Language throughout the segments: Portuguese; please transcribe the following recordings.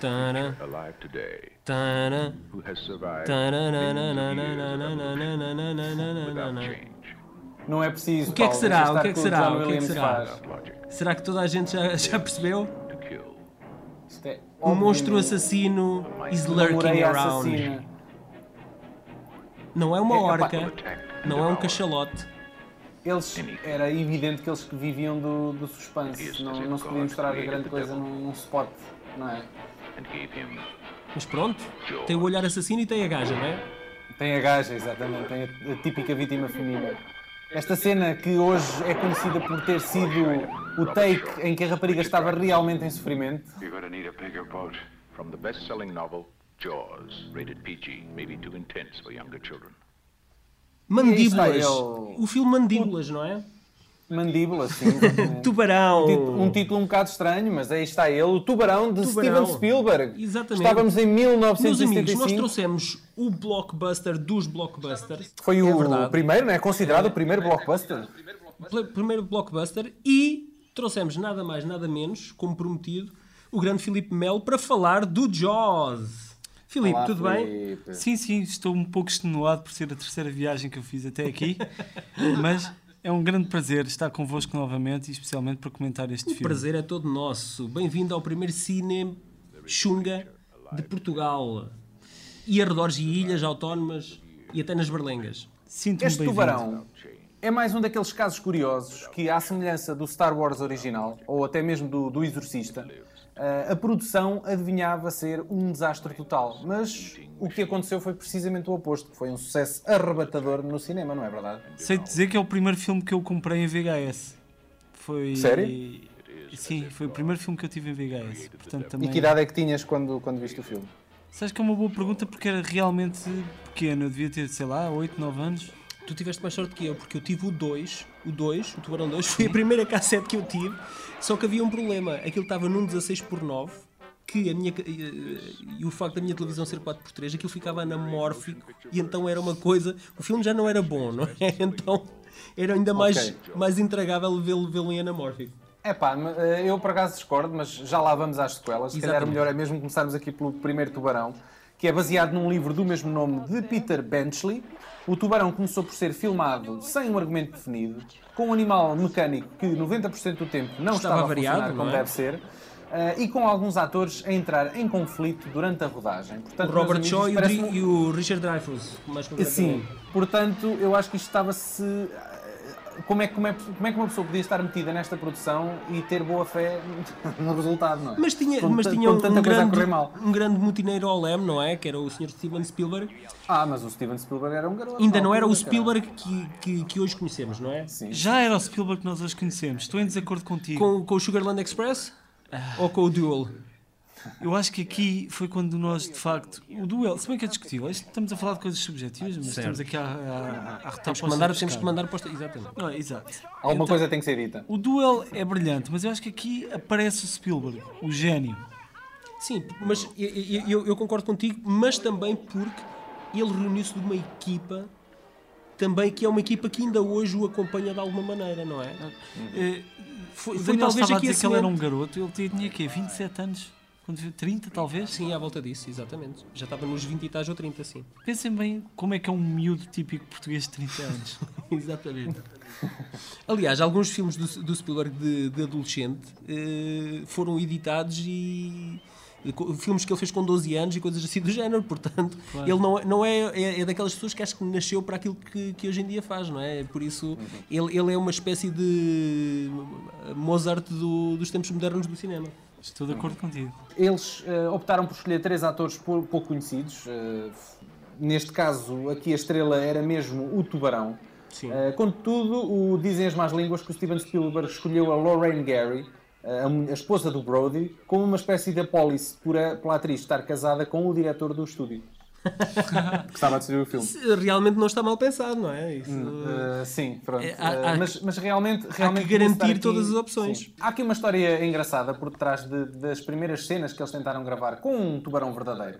Tana, alive today tana, who has survived without change, Não é preciso. O que é que será? deixa O que é que será? O que é que será? Será que toda a gente já, já percebeu? Isto é, O monstro assassino is lurking around. Não é uma É, orca, não é um cachalote. Eles, era evidente que eles viviam do, do suspense. Não, não se podia mostrar grande coisa num, num spot, não é? And gave him Mas pronto, tem o olhar assassino e tem a gaja, não é? Tem a gaja, exatamente, tem a, a típica vítima feminina. Esta cena que hoje é conhecida por ter sido o take em que a rapariga estava realmente em sofrimento. You're going to need a bigger boat. From the best-selling novel Jaws, rated PG, maybe too intense for younger children. Mandíbulas. O filme Mandíbulas, não é? Mandíbula, sim. exatamente. Tubarão. Um título um bocado estranho, mas aí está ele, o Tubarão de Tubarão. Steven Spielberg. Exatamente. Estávamos em Meus amigos, nós 1975. trouxemos o blockbuster dos blockbusters. Foi o é primeiro, não é? Considerado o primeiro blockbuster. Primeiro blockbuster e trouxemos nada mais, nada menos, como prometido, o grande Filipe Melo para falar do Jaws. Filipe, Olá, tudo bem? Sim, sim, estou um pouco extenuado por ser a terceira viagem que eu fiz até aqui, mas é um grande prazer estar convosco novamente e especialmente para comentar este O filme. prazer é todo nosso. Bem-vindo ao primeiro cine chunga de Portugal. E arredores e ilhas autónomas e até nas berlengas. Sinto-me Este bem-vindo. tubarão é mais um daqueles casos curiosos que, à semelhança do Star Wars original, ou até mesmo do, do Exorcista, a produção adivinhava ser um desastre total. Mas o que aconteceu foi precisamente o oposto, que foi um sucesso arrebatador no cinema, não é verdade? Sei dizer que é o primeiro filme que eu comprei em VHS. Foi... Sério? Sim, foi o primeiro filme que eu tive em VHS. Portanto, também... E que idade é que tinhas quando, quando viste o filme? Sabes que é uma boa pergunta porque era realmente pequeno. Eu devia ter, sei lá, 8, 9 anos. Tu tiveste mais sorte que eu, porque eu tive o 2, o 2, o Tubarão 2, foi a primeira cassete que eu tive, só que havia um problema, aquilo estava num 16 por 9 que a minha, ca- e, e o facto da minha televisão ser 4x3, aquilo ficava anamórfico, e então era uma coisa, o filme já não era bom, não é? Então era ainda mais, Ok. mais intragável vê-lo vê em anamórfico. É pá, eu por acaso discordo, mas já lá vamos às sequelas. Se calhar Exatamente. melhor é mesmo começarmos aqui pelo primeiro Tubarão, que é baseado num livro do mesmo nome de Peter Benchley. O Tubarão começou por ser filmado sem um argumento definido, com um animal mecânico que 90% do tempo não Estava estava, a variado, funcionar como é? deve ser. eh, e com alguns atores a entrar em conflito durante a rodagem. Portanto, O Robert Shaw e o, Dri- e o Richard Dreyfuss, mais Sim, portanto, eu acho que isto estava-se. Como é, que- como, é, como é que uma pessoa podia estar metida nesta produção e ter boa fé no resultado, não é? Mas tinha, Com mas tinha com um, tanta um grande, um grande mutineiro ao leme, não é? Que era o Sr. Steven Spielberg. Ah, mas o Steven Spielberg era um garoto. Ainda não era o. Spielberg que, que, que hoje conhecemos, não é? Sim. Já era o Spielberg que nós hoje conhecemos. Estou em desacordo contigo. Com, com o Sugarland Express? Ou com o Duel? Eu acho que aqui foi quando nós, de facto, o duelo, se bem que é discutível, estamos a falar de coisas subjetivas, mas estamos aqui a, a, a retar Temos que mandar, temos que mandar para. Exatamente. Não, exato. Alguma Então, coisa tem que ser dita. O duelo é brilhante, mas eu acho que aqui aparece o Spielberg, o gênio. Sim, mas eu, eu- eu- concordo contigo, mas também porque ele reuniu-se de uma equipa também que é uma equipa que ainda hoje o acompanha de alguma maneira, não é? Foi, O foi Daniel talvez estava a aqui que ele era um garoto, ele tinha quê? 27 anos? Quando viu- 30 talvez? Sim, à volta disso, exatamente. Já estava nos 20 e tais ou 30, sim. Pensem bem como é que é um miúdo típico português de 30 anos. Exatamente. Aliás, alguns filmes do, do Spielberg de, de adolescente eh, foram editados e. e co- Filmes que ele fez com 12 anos e coisas assim do género, portanto, Claro. ele não, é- não é, é, é daquelas pessoas que acho que nasceu para aquilo que, que hoje em dia faz, não é? Por isso, ele, ele é uma espécie de Mozart do- dos tempos modernos do cinema. Estou de acordo contigo. Eles eh, optaram por escolher três atores pou- pouco conhecidos. eh, neste caso, aqui a estrela era mesmo o Tubarão. Sim. Eh, contudo, o, dizem as más línguas que o Steven Spielberg escolheu a Lorraine Gary, a, a esposa do Brody, como uma espécie de apólice por a, pela atriz estar casada com o diretor do estúdio. que estava a decidir o filme. Realmente não está mal pensado, não é? Isso, Uh, sim, pronto. É, há- Uh, há mas, mas realmente, realmente que garantir estar todas as opções. Sim. Há aqui uma história engraçada por detrás de- das primeiras cenas que eles tentaram gravar com um tubarão verdadeiro.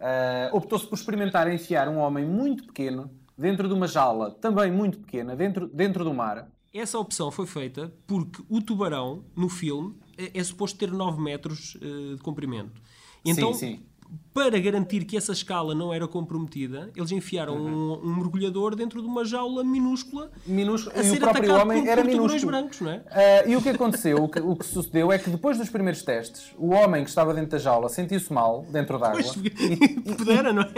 Uh, Optou-se por experimentar enfiar um homem muito pequeno dentro de uma jaula também muito pequena, dentro, dentro do mar. Essa opção foi feita porque o tubarão, no filme, é, é suposto ter 9 metros eh, de comprimento. Então, sim, sim. Para garantir que essa escala não era comprometida, eles enfiaram Uhum. um, um mergulhador dentro de uma jaula minúscula Minúsculo. a E ser o próprio homem por, era por minúsculo. brancos, não é? Ah, e o que aconteceu, o que, o que sucedeu é que depois dos primeiros testes, o homem que estava dentro da jaula sentiu-se mal dentro d'água. Pois, pudera, não é?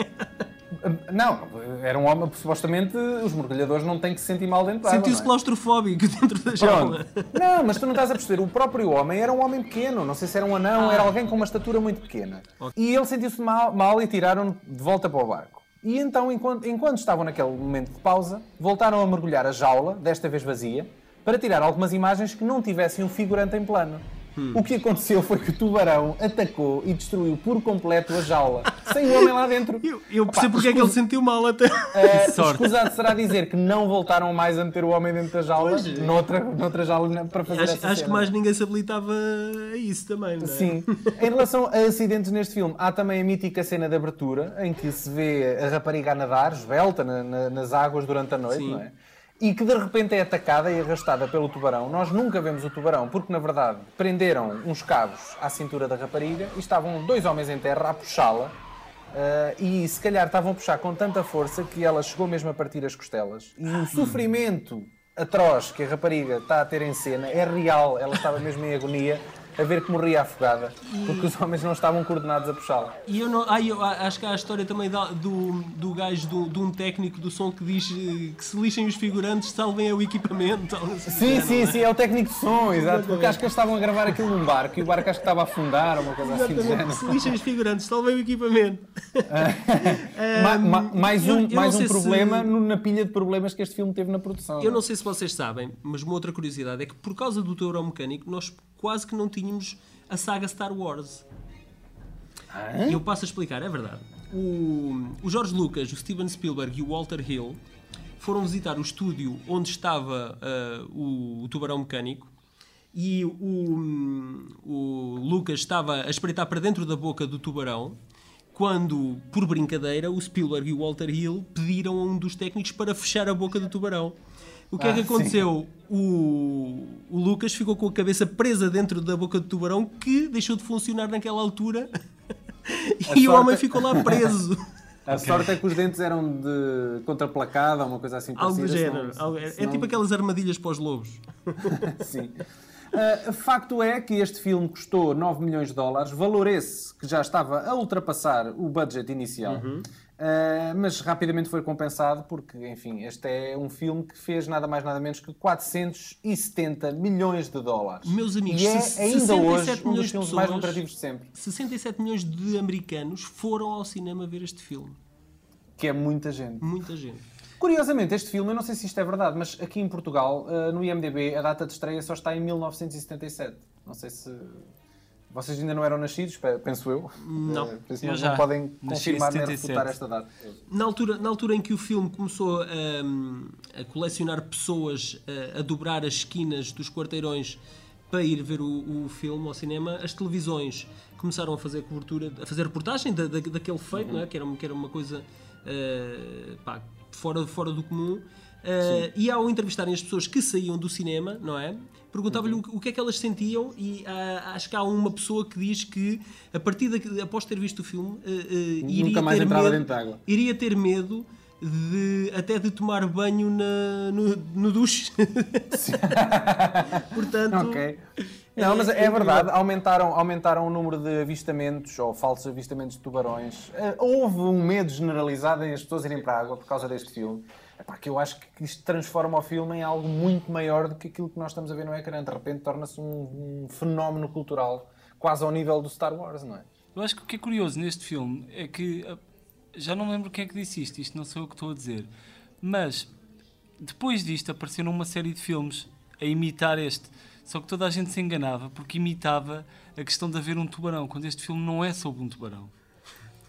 Não, era um homem, supostamente os mergulhadores não têm que se sentir mal dentro d'água. Sentiu-se não é? claustrofóbico dentro da jaula. Não, mas tu não estás a perceber. O próprio homem era um homem pequeno. Não sei se era um anão, Ah. era alguém com uma estatura muito pequena. E ele sentiu-se mal, mal e tiraram de volta para o barco. E então, enquanto, enquanto estavam naquele momento de pausa, voltaram a mergulhar a jaula, desta vez vazia, para tirar algumas imagens que não tivessem um figurante em plano. Hum. O que aconteceu foi que o tubarão atacou e destruiu por completo a jaula, sem o homem lá dentro. Eu, eu Opa, percebo porque é que ele se sentiu mal até. eh, sorte. escusado será dizer que não voltaram mais a meter o homem dentro da jaula, Pois. noutra, noutra jaula para fazer Acho, essa acho cena. que mais ninguém se habilitava a isso também, não é? Sim. Em relação a acidentes neste filme, há também a mítica cena de abertura, em que se vê a rapariga a nadar, esbelta na- na- nas águas durante a noite, Sim. não é? E que de repente é atacada e arrastada pelo tubarão. Nós nunca vemos o tubarão, porque na verdade prenderam uns cabos à cintura da rapariga e estavam dois homens em terra a puxá-la. ah, e se calhar estavam a puxar com tanta força que ela chegou mesmo a partir as costelas. E o sofrimento atroz que a rapariga está a ter em cena é real. Ela estava mesmo em agonia a ver que morria afogada, porque os homens não estavam coordenados a puxá-la. E eu não. Ah, eu acho que há a história também da- do, do gajo, do, de um técnico do som que diz eh, que se lixem os figurantes, salvem o equipamento. assim, Sim, não sim, é? sim, é o técnico de som, exato. Porque acho que eles estavam a gravar aquilo num barco e o barco acho que estava a afundar ou uma coisa assim Exatamente, género. que se lixem os figurantes, salvem o equipamento. Ma- ma- mais eu- um, eu não mais um se- problema no- na pilha de problemas que este filme teve na produção. Eu não sei se vocês sabem, mas uma outra curiosidade é que por causa do Taurão Mecânico nós quase que não tínhamos a saga Star Wars. E eu passo a explicar, é verdade. O, o George Lucas, o Steven Spielberg e o Walter Hill foram visitar o estúdio onde estava ah, o, o Tubarão Mecânico e o, o Lucas estava a espreitar para dentro da boca do tubarão quando, por brincadeira, o Spielberg e o Walter Hill pediram a um dos técnicos para fechar a boca do tubarão. O que é Ah, que sim. aconteceu? O, o Lucas ficou com a cabeça presa dentro da boca do tubarão que deixou de funcionar naquela altura e o sorte- homem ficou lá preso. A sorte é que os dentes eram de contraplacada uma coisa assim Algo parecida, género. senão- Algo- é, é senão- tipo aquelas armadilhas para os lobos. Sim. Uh, facto é que este filme custou 9 milhões de dólares, valor esse que já estava a ultrapassar o budget inicial, Uhum. Uh, mas rapidamente foi compensado porque, enfim, este é um filme que fez nada mais nada menos que 470 milhões de dólares. Meus amigos, e é ainda 67 hoje um dos filmes mais pessoas- lucrativos de sempre, 67 milhões de americanos foram ao cinema ver este filme. que é muita gente. Muita gente. Curiosamente, este filme, eu não sei se isto é verdade, mas aqui em Portugal, uh, no IMDB, a data de estreia só está em 1977. Não sei se. Vocês ainda não eram nascidos, pe- penso eu. Não. Uh, por isso Eu não, já. não podem confirmar nem 77. refutar esta data. Na altura, na altura em que o filme começou hum, a colecionar pessoas a, a dobrar as esquinas dos quarteirões para ir ver o, o filme ao cinema, as televisões começaram a fazer cobertura, a fazer reportagem da, da- daquele feito, não é? que, era, uma- que era uma coisa eh, pá, fora, fora do comum. Eh, e ao entrevistarem as pessoas que saíam do cinema, não é? Perguntava-lhe o, o que é que elas sentiam e ah, acho que há uma pessoa que diz que a partir de, após ter visto o filme eh, iria ter medo, iria ter medo de até de tomar banho na, no, no duche. Portanto, Ok. Não, mas é é verdade, aumentaram, aumentaram o número de avistamentos ou falsos avistamentos de tubarões. Houve um medo generalizado em as pessoas irem para a água por causa deste filme. Epá, que eu acho que isto transforma o filme em algo muito maior do que aquilo que nós estamos a ver no ecrã. De repente torna-se um, um fenómeno cultural quase ao nível do Star Wars, não é? Eu acho que o que é curioso neste filme é que ah, já não lembro quem é que disse isto, isto não sou eu que estou a dizer, mas depois disto apareceram uma série de filmes a imitar este, só que toda a gente se enganava porque imitava a questão de haver um tubarão, quando este filme não é sobre um tubarão.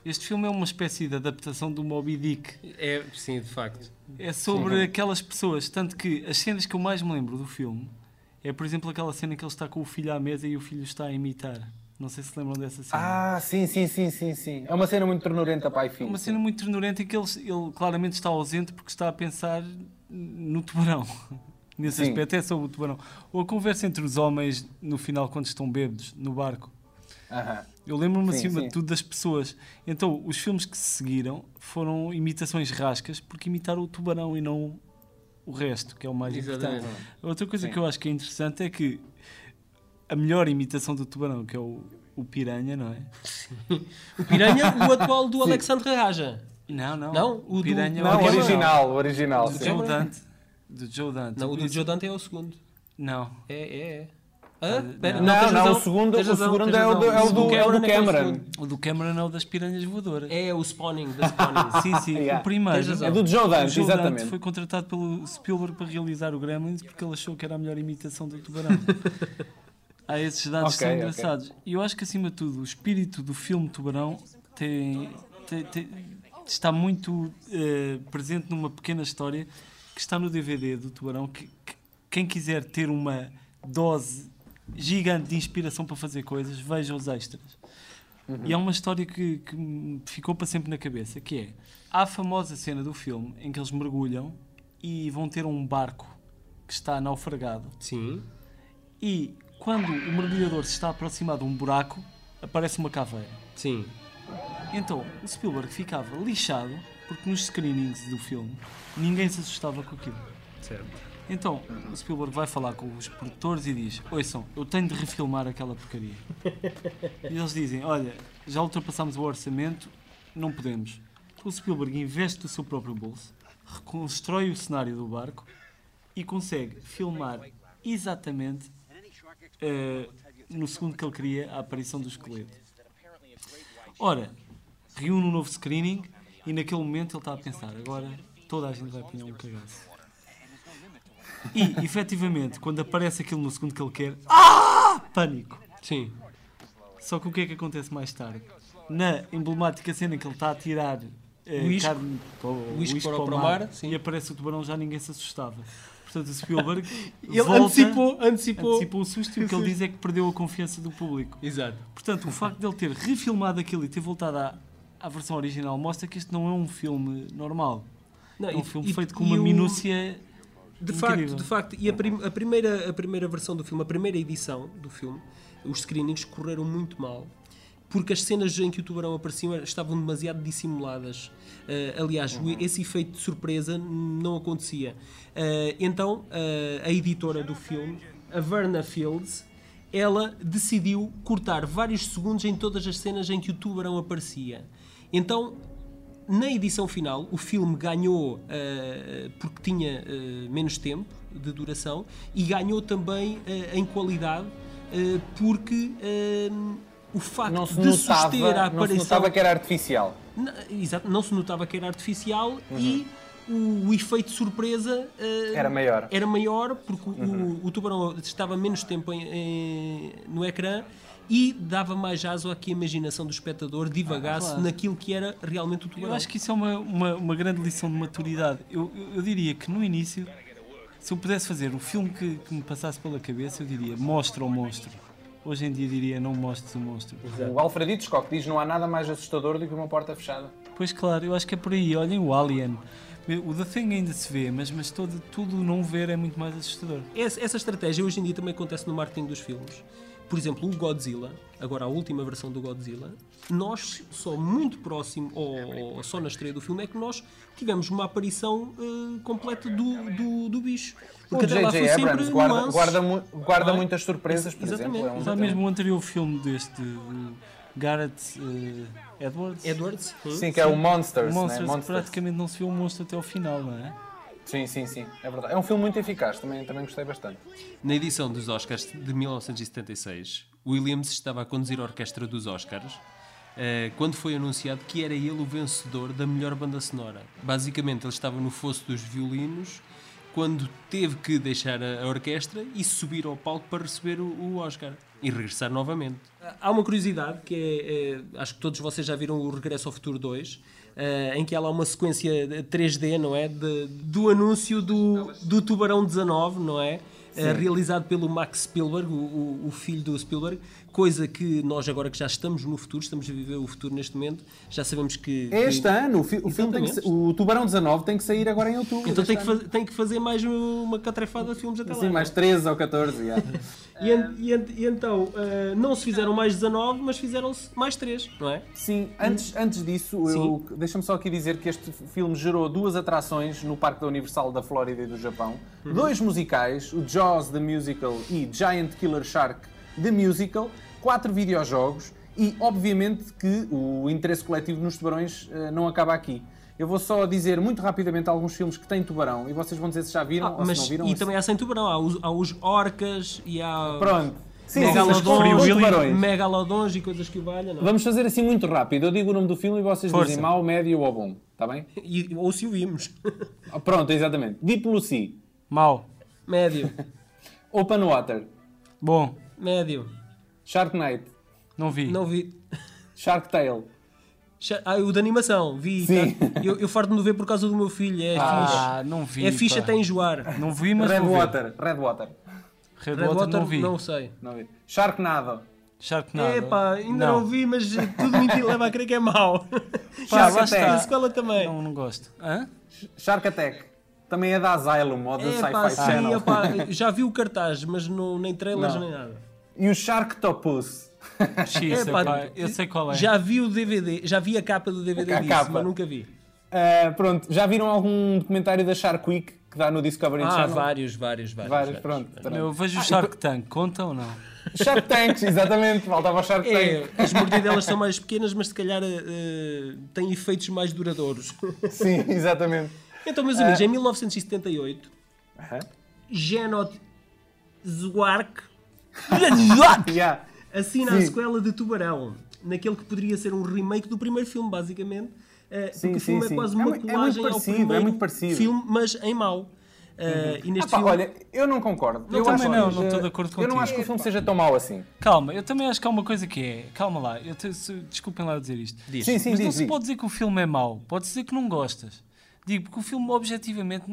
Este filme é uma espécie de adaptação do Moby Dick. é, sim, de facto. É sobre aquelas pessoas, tanto que as cenas que eu mais me lembro do filme é, por exemplo, aquela cena que ele está com o filho à mesa e o filho está a imitar. Não sei se lembram dessa cena. Ah, sim, sim, sim, sim, sim. É uma cena muito ternurenta, pai e filho. Uma cena muito ternurenta em que ele, ele claramente está ausente porque está a pensar no tubarão. Nesse Sim. aspecto, é sobre o tubarão. Ou a conversa entre os homens no final, quando estão bêbados, no barco. Aham. Eu lembro-me Sim, acima sim. de tudo das pessoas. Então, os filmes que se seguiram foram imitações rascas porque imitaram o tubarão e não o resto, que é o mais Exatamente. importante. Outra coisa Sim. que eu acho que é interessante é que a melhor imitação do tubarão, que é o, o piranha, não é? O Piranha, o atual do Alexandre Raja. Não, não. Não, o do- piranha é Não, o original, o original. Do sim. Joe Dante. Do Joe Dante. Não, o do Joe Dante é o segundo. Não. É, é, é. Não. pera, Não, não, razão, o segundo, o segundo é o do, é o do, é o do que é o Cameron. do Cameron é o das piranhas voadoras. É o Spawning, da Spawning. Sim, sim. Yeah. O primeiro. É do Joe Dante, Joe Dante exatamente. foi contratado pelo Spielberg para realizar o Gremlins porque ele achou que era a melhor imitação do tubarão. Há esses dados que Ok, são engraçados. E eu acho que, acima de tudo, o espírito do filme Tubarão tem, tem- tem- está muito eh, presente numa pequena história que está no DVD do Tubarão. Que, que quem quiser ter uma dose gigante de inspiração para fazer coisas, veja os extras. E há uma história que, que me ficou para sempre na cabeça, que é há a famosa cena do filme em que eles mergulham e vão ter um barco que está naufragado Sim. e quando o mergulhador se está a aproximar de um buraco, aparece uma caveira. Sim. Então o Spielberg ficava lixado porque nos screenings do filme ninguém se assustava com aquilo. Certo. Então o Spielberg vai falar com os produtores e diz: Ouçam, eu tenho de refilmar aquela porcaria. e eles dizem: Olha, já ultrapassámos o orçamento, não podemos. O Spielberg investe do seu próprio bolso, reconstrói o cenário do barco e consegue filmar exatamente eh, no segundo que ele queria a aparição do esqueleto. Ora, reúne um novo screening e naquele momento ele está a pensar: agora toda a gente vai apanhar um cagaço. E, efetivamente, quando aparece aquilo no segundo que ele quer, ah! Pânico. Sim. Só que o que é que acontece mais tarde? Na emblemática cena em que ele está a tirar eh, O isco. carne para o, isco para o- para mar, mar, e aparece o tubarão, já ninguém se assustava. Portanto, o Spielberg Ele volta, antecipou, antecipou. antecipou o susto e o que ele diz é que perdeu a confiança do público. Exato. Portanto, o facto de ele ter refilmado aquilo e ter voltado à, à versão original mostra que este não é um filme normal. Não, é um e- filme e- feito com uma o- minúcia De incrível. facto, de facto. E a, prim- a primeira, a primeira versão do filme, a primeira edição do filme, os screenings correram muito mal. Porque as cenas em que o tubarão aparecia estavam demasiado dissimuladas. Eh, aliás, o- esse efeito de surpresa não acontecia. Eh, então, eh, a editora do filme, a Verna Fields, ela decidiu cortar vários segundos em todas as cenas em que o tubarão aparecia. Então, na edição final, o filme ganhou eh, porque tinha eh, menos tempo de duração e ganhou também eh, em qualidade porque o facto Não se, de suster a notava, não se aparição notava que era artificial. N- exato, não se notava que era artificial Uhum. e o, o efeito de surpresa eh, Era maior. era maior porque o- Uhum. o, o tubarão estava menos tempo em- em- no ecrã e dava mais aso a que a imaginação do espectador divagasse Ah, claro. naquilo que era realmente o tubarão. Eu acho que isso é uma, uma, uma grande lição de maturidade. Eu, eu, eu diria que no início, se eu pudesse fazer um filme que, que me passasse pela cabeça, eu diria mostra o monstro. Hoje em dia diria não mostres o monstro. O Alfredo Hitchcock diz não há nada mais assustador do que uma porta fechada. Pois claro, eu acho que é por aí. Olhem o Alien. O The Thing ainda se vê, mas, mas todo, tudo não ver é muito mais assustador. Essa, essa estratégia hoje em dia também acontece no marketing dos filmes. Por exemplo, o Godzilla, agora a última versão do Godzilla, nós só muito próximo, ou, ou só na estreia do filme, é que nós tivemos uma aparição eh, completa do, do, do bicho. O até lá J.J. Abrams guarda, nuances. guarda, mu- guarda é? muitas surpresas, por Exatamente, exemplo. É um Já mesmo o anterior filme deste, do Garrett eh, Edwards, Edwards? hum? Sim, que é o Monsters, Monsters, né? que Monsters. praticamente não se vê o monstro até ao final, não é? Sim, sim, sim, é verdade. É um filme muito eficaz, também, também gostei bastante. Na edição dos Oscars de 1976, Williams estava a conduzir a orquestra dos Oscars eh, quando foi anunciado que era ele o vencedor da melhor banda sonora. Basicamente, ele estava no fosso dos violinos quando teve que deixar a, orquestra e subir ao palco para receber o, o Oscar e regressar novamente. Há uma curiosidade que é, é, acho que todos vocês já viram o Regresso ao Futuro 2, eh, em que há lá uma sequência de 3D, não é? De- do anúncio do, do Tubarão 19, não é? eh, realizado pelo Max Spielberg, o, o- o filho do Spielberg, coisa que nós agora que já estamos no futuro, estamos a viver o futuro neste momento, já sabemos que... É este que- ano, o, fi- o filme tem que o Tubarão 19 tem que sair agora em outubro. Então tem que, faz- tem que fazer mais uma catrefada de filmes até lá. Sim, é? mais 13 ou 14. já. E, e e então, eh, não se fizeram mais 19, mas fizeram-se mais 3, não é? Sim, antes, antes disso, eu- deixa-me só aqui dizer que este filme gerou duas atrações no Parque da Universal da Flórida e do Japão. Uhum. Dois musicais, o Jaws The Musical e Giant Killer Shark The Musical. Quatro videojogos e, obviamente, que o interesse coletivo nos tubarões eh, não acaba aqui. Eu vou só dizer muito rapidamente alguns filmes que têm tubarão e vocês vão dizer se já viram ou Ah, mas, se não viram. e ou se- também há sem tubarão, há os, há os orcas e há Pronto. Sim, megalodons, tubarões. megalodons e coisas que o valham, é? Vamos fazer assim muito rápido. Eu digo o nome do filme e vocês Força. dizem mau, médio ou bom. Está bem? E- ou se o vimos. Ah, Pronto, exatamente. Deep Blue Sea, Mau. Médio, Open Water, Bom. médio. Sharknight, Não vi. Não vi. Shark Tale. Ah, o de animação, vi. Tá? Eu, eu farto-me de ver por causa do meu filho, é Ah, não vi. fixe. É fixe pá. até enjoar. Não vi, mas Red vou ver. Water, Red Water. Red, Red Water, não vi. não sei. Não vi. Sharknado. Sharknado. Epá, ainda não. vi, mas tudo me leva a crer que é mau. Pá, Shark lá Attack. está. A também. Não, não gosto. Hã? Shark Attack. Também é da Asylum ou do Epá, Sci-Fi sim, Channel. epá, já vi o cartaz, mas não, nem trailers Não. nem nada. E o Sharktopus. X, Epá, epá, eu sei qual é. Já vi o DVD, já vi a capa do DVD A disso, capa. mas nunca vi. Ah, pronto, já viram algum documentário da Shark Week que dá no Discovery Ah, Channel? vários, vários, vários. Vários, pronto. pronto. Eu vejo o Shark Tank, conta ou não? Shark Tanks, exatamente. Faltava o Shark É, Tank. as mordidelas são mais pequenas, mas se calhar eh, têm efeitos mais duradouros. Sim, exatamente. Então, meus amigos, em 1978, Aham. Genot Zwark Yeah. assina a Sim. sequela de Tubarão, naquele que poderia ser um remake do primeiro filme, basicamente. eh, Sim, porque o filme sim, é sim. quase É uma muito- é muito colagem ao parecido, é muito parecido. filme, mas em mau. Eh, E Ah, pá, filme... olha, eu não concordo. Eu eu também acho não, não estou de acordo Eu não contigo. acho que o filme seja tão mau assim. Calma, eu também acho que há uma coisa que é. Calma lá, eu te, se- desculpem lá dizer isto. Diz. Sim, sim, Mas não diz, se diz. pode dizer que o filme é mau, pode dizer que não gostas. Digo, porque o filme objetivamente.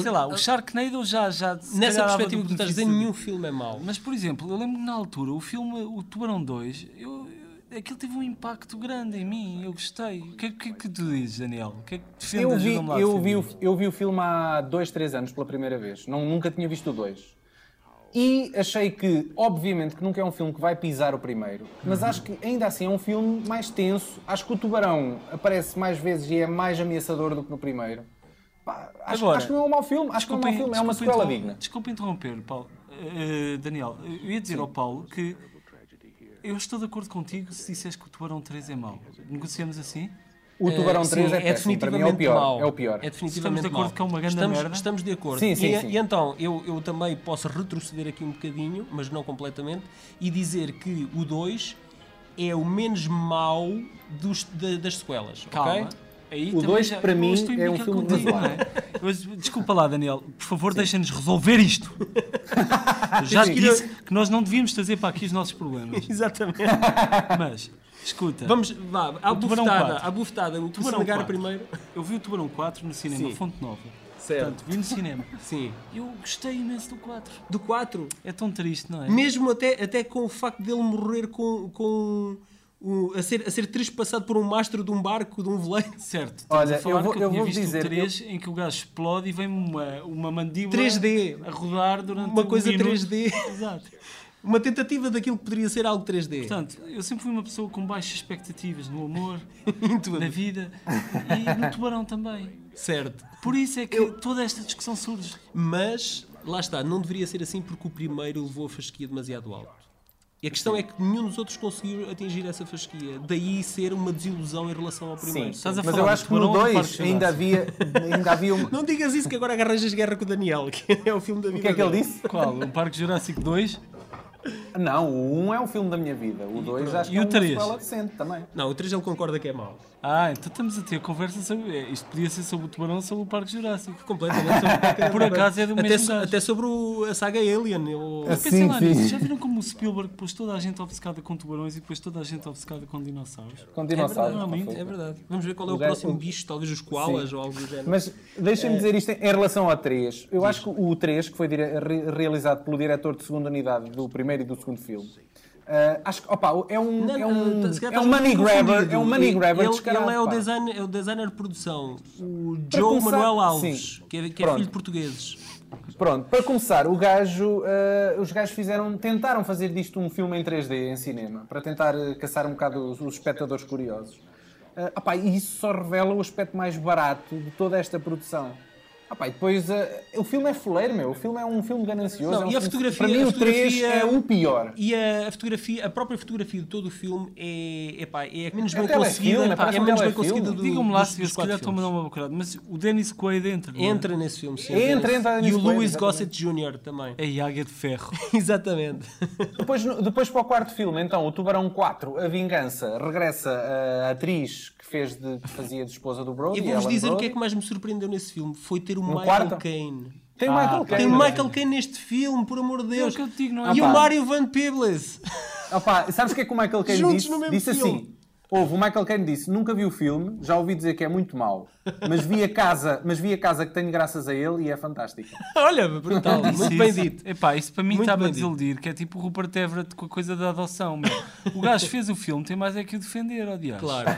Sei lá, o Sharknado já. já Nessa perspectiva que tu estás a dizer, nenhum filme é mau. Mas, por exemplo, eu lembro que na altura o filme, o Tubarão 2, eu, eu- aquilo teve um impacto grande em mim, eu gostei. O que é que, que tu dizes, Daniel? O que é que defendes? Eu vi, lá eu, vi o, eu vi o filme há dois, três anos pela primeira vez. Não, nunca tinha visto o dois. E achei que, obviamente, que nunca é um filme que vai pisar o primeiro, mas acho que ainda assim é um filme mais tenso. Acho que o tubarão aparece mais vezes e é mais ameaçador do que no primeiro. Pá, acho, Agora, acho que não é um mau filme, acho que não é um mau filme, é uma sequela digna. Desculpa interromper, Paulo. Eh, Daniel, eu ia dizer ao Paulo que eu estou de acordo contigo se disseres que o Tubarão 3 é mau. Negociamos assim? O Tubarão Eh, sim, 3 é, péssimo, para mim é o definitivamente pior. mau. É o pior. É definitivamente Estamos de acordo mau. que é uma grande estamos, merda? Estamos de acordo. Sim, sim, e, sim. e então, eu, eu também posso retroceder aqui um bocadinho, mas não completamente, e dizer que o 2 é o menos mau dos, da- das sequelas. Calma. ok? Aí O também dois, já- para eu mim, é um filme contigo, não é? Mas, desculpa lá, Daniel. Por favor, deixa-nos resolver isto. Eu já Sim. disse que nós não devíamos trazer para aqui os nossos problemas. Exatamente. Mas, escuta. Vamos, vá, à bufetada, 4. à bufetada, o Tubarão Tubarão 4. primeiro. Eu vi o Tubarão 4 no cinema, Sim. Fonte Nova. Certo. Portanto, vi no cinema. Sim. Eu gostei imenso do 4. Do 4. É tão triste, não é? Mesmo até, até com o facto dele morrer com, com a, ser, a ser trespassado por um mastro de um barco, de um veleiro. Certo. Olha, a falar eu vou- que eu, eu tinha vou visto dizer, o 3 em que o gajo explode e vem uma, uma mandíbula 3D. a rodar durante Uma um coisa minuto. 3D. Exato. Uma tentativa daquilo que poderia ser algo 3D. Portanto, eu sempre fui uma pessoa com baixas expectativas no amor, na vida e no tubarão também. Certo. Por isso é que toda esta discussão surge. Mas, lá está, não deveria ser assim porque o primeiro levou a fasquia demasiado alto. E a questão é que nenhum dos outros conseguiu atingir essa fasquia. Daí ser uma desilusão em relação ao primeiro. Sim, Estás a mas falar eu acho que no Tubarão ou do 2 Parque ainda havia, ainda havia um... Não digas isso que agora arranjas guerra com o Daniel, que é o filme da vida O que é que ele dele. disse? Qual? O Parque Jurássico 2? Não, o 1 é o filme da minha vida. O 2 acho que E é o uma três? sequela decente também. Não, o 3 ele concorda que é mau. Ah, então estamos a ter conversa sobre. é, Isto podia ser sobre o tubarão ou sobre o Parque Jurássico. Completamente. sobre- Por acaso é do até, mesmo so- até sobre o- a saga Alien. Eu... Ah, Pensem Sim, lá nisso. Já viram como o Spielberg pôs toda a gente obcecada com tubarões e depois toda a gente obcecada com dinossauros? Com É dinossauros. verdade, não foi? é verdade. Vamos ver qual é o, O próximo bicho, talvez os koalas Sim. ou algo do género. Mas deixem-me dizer isto em relação ao 3. Eu acho que o 3, que foi dire- re- realizado pelo diretor de segunda unidade do primeiro e do segundo filme, ah, acho que opa, é um, Não, é um, calhar é um money grabber. É um money Ele- grabber ele, descarado, ele é o, pá. design, é o designer de produção, o Para Joe começar- Manuel Alves, sim. que é, que é filho de portugueses. Pronto, para começar, o gajo, ah, os gajos fizeram, tentaram fazer disto um filme em 3D em cinema, para tentar ah, caçar um bocado os, os espectadores curiosos. Ah, opá, e isso só revela o aspecto mais barato de toda esta produção. Opá, e depois, ah, o filme é fuleiro, meu. O filme é um filme ganancioso. Não, é um e a filme- fotografia- Para mim, a o 3 fotografia- é o pior. E a, a fotografia, a própria fotografia de todo o filme é, epá, é menos bem É telefilme, conseguida, pá, parece é um menos bem conseguida do Digam-me lá se, se calhar estou-me a dar uma bocada, mas o Dennis Quaid entra. não é? Entra nesse filme, sim. Entra, entra E o filme, Louis. Gossett Jr. também. É Águia de Ferro. Exatamente. Depois, depois para o quarto filme, então, o Tubarão 4, A Vingança, regressa a atriz que, fez de, que fazia de esposa do Brody. E vou-vos dizer o que é que mais me surpreendeu nesse filme. Foi ter o Michael quarto? Caine. Tem Ah, Michael. Caine. Tem o Michael Caine neste filme, por amor de Deus. É o que eu digo, não é? E Ah, o pá. Mário Van Peebles. Opa, sabes o que é que o Michael Caine Juntos disse? no mesmo Disse filme. assim. Houve, o Michael Caine disse, nunca vi o filme, já ouvi dizer que é muito mau, mas vi a casa, mas vi a casa que tenho graças a ele e é fantástica. Olha, brutal. Muito bem isso. dito. Epá, isso para mim está-me a bem desiludir, que é tipo o Rupert Everett com a coisa da adoção. meu. O gajo fez o filme, tem mais é que o defender, diacho. Claro,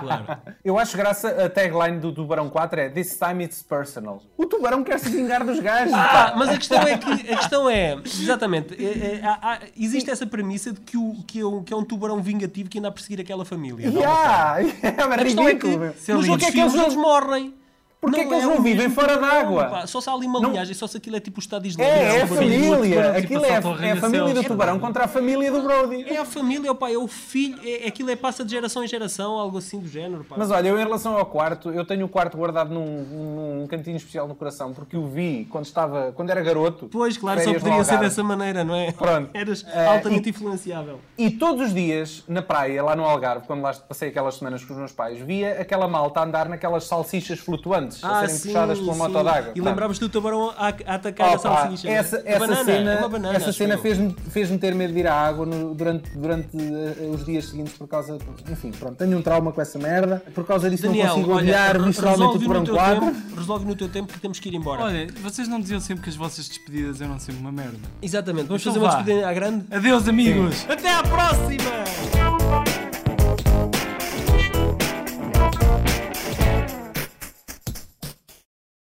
claro. Eu acho graça a tagline do Tubarão 4 é This time it's personal. O Tubarão quer se vingar dos gajos. Ah, mas a questão é que a questão é exatamente é- é- há- há- existe essa premissa de que, o, que, é um, que é um tubarão vingativo que anda a perseguir aquela família. não? Yeah, é A questão é que Porquê é que filmes eles eles morrem morrem. Porquê é que eles o não vivem fora d'água? Só se há ali uma Não- linhagem, só se aquilo é tipo o Estado Islâmico. É, é a família. Aquilo é, é a família do. Tubarão contra a família do Brody. É a família, pá, é o filho, é, aquilo é passa de geração em geração, algo assim do género. Mas olha, eu em relação ao quarto, eu tenho o quarto guardado num, cantinho especial no coração, porque o vi quando estava, quando era garoto. Pois, claro, só poderia ser dessa maneira, não é? Pronto. Eras Eh, altamente influenciável. E todos os dias, na praia, lá no Algarve, quando lá passei aquelas semanas com os meus pais, via aquela malta a andar naquelas salsichas flutuantes, a serem puxadas pela moto d'água. Ah, E lembrava-te do tubarão a, a atacar a Opa, salsicha. não é? essa, A essa banana, cena, é uma banana, essa cena fez-me fez ter medo de ir à água no- durante, durante eh, os dias seguintes por causa. Enfim, pronto, tenho um trauma com essa merda. Por causa disso Daniel, não consigo olha, odiar re- visceralmente o resolve Tubarão no, teu 4. tempo, resolve no teu tempo que temos que ir embora. Olha, vocês não diziam sempre que as vossas despedidas eram sempre uma merda. Exatamente, vamos Então fazer uma vá. despedida à grande. Adeus, amigos! Até à próxima!